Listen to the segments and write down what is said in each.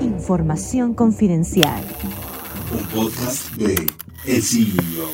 Información confidencial. Un podcast de El CEO.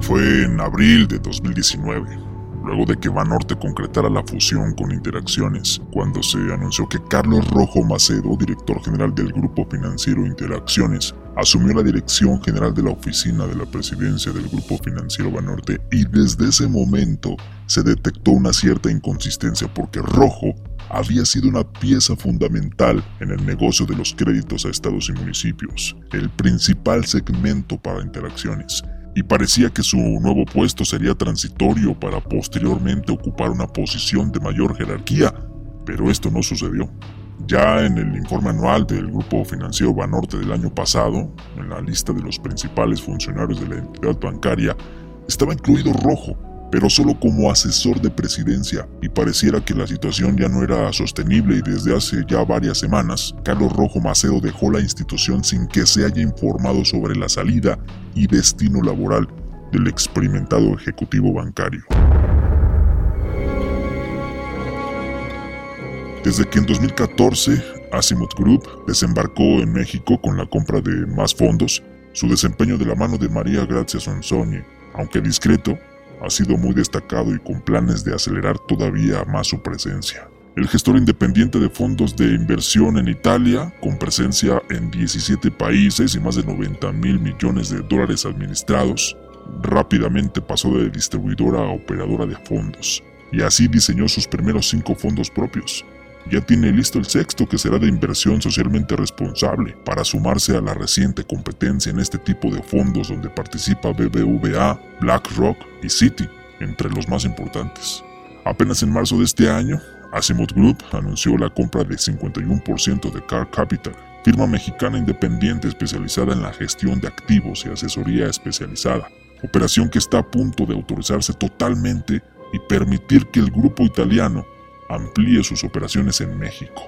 Fue en abril de 2019 luego de que Banorte concretara la fusión con Interacciones, cuando se anunció que Carlos Rojo Macedo, director general del Grupo Financiero Interacciones, asumió la dirección general de la oficina de la presidencia del Grupo Financiero Banorte y desde ese momento se detectó una cierta inconsistencia porque Rojo había sido una pieza fundamental en el negocio de los créditos a estados y municipios, el principal segmento para interacciones, y parecía que su nuevo puesto sería transitorio para posteriormente ocupar una posición de mayor jerarquía, pero esto no sucedió. Ya en el informe anual del Grupo Financiero Banorte del año pasado, en la lista de los principales funcionarios de la entidad bancaria, estaba incluido Rojo, pero solo como asesor de presidencia, y pareciera que la situación ya no era sostenible y desde hace ya varias semanas, Carlos Rojo Macedo dejó la institución sin que se haya informado sobre la salida y destino laboral del experimentado ejecutivo bancario. Desde que en 2014 Asimov Group desembarcó en México con la compra de más fondos, su desempeño de la mano de María Grazia Sonsoni, aunque discreto, ha sido muy destacado y con planes de acelerar todavía más su presencia. El gestor independiente de fondos de inversión en Italia, con presencia en 17 países y más de 90 mil millones de dólares administrados, rápidamente pasó de distribuidora a operadora de fondos, y así diseñó sus primeros cinco fondos propios, ya tiene listo el sexto que será de inversión socialmente responsable para sumarse a la reciente competencia en este tipo de fondos donde participa BBVA, BlackRock y Citi, entre los más importantes. Apenas en marzo de este año, Asimov Group anunció la compra de 51% de Car Capital, firma mexicana independiente especializada en la gestión de activos y asesoría especializada, operación que está a punto de autorizarse totalmente y permitir que el grupo italiano amplíe sus operaciones en México.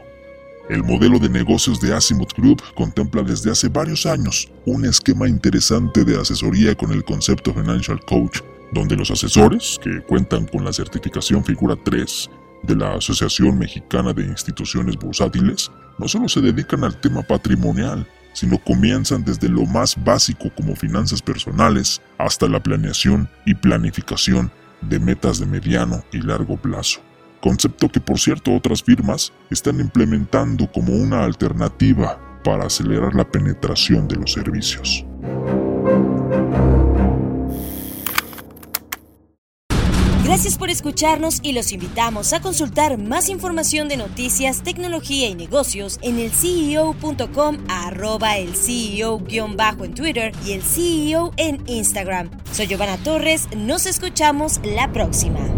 El modelo de negocios de Asimov Group contempla desde hace varios años un esquema interesante de asesoría con el concepto Financial Coach, donde los asesores, que cuentan con la certificación Figura 3 de la Asociación Mexicana de Instituciones Bursátiles, no solo se dedican al tema patrimonial, sino comienzan desde lo más básico como finanzas personales hasta la planeación y planificación de metas de mediano y largo plazo concepto que por cierto otras firmas están implementando como una alternativa para acelerar la penetración de los servicios. Gracias por escucharnos y los invitamos a consultar más información de noticias, tecnología y negocios en el CEO.com, arroba el CEO-bajo en Twitter y el CEO en Instagram. Soy Giovanna Torres, nos escuchamos la próxima.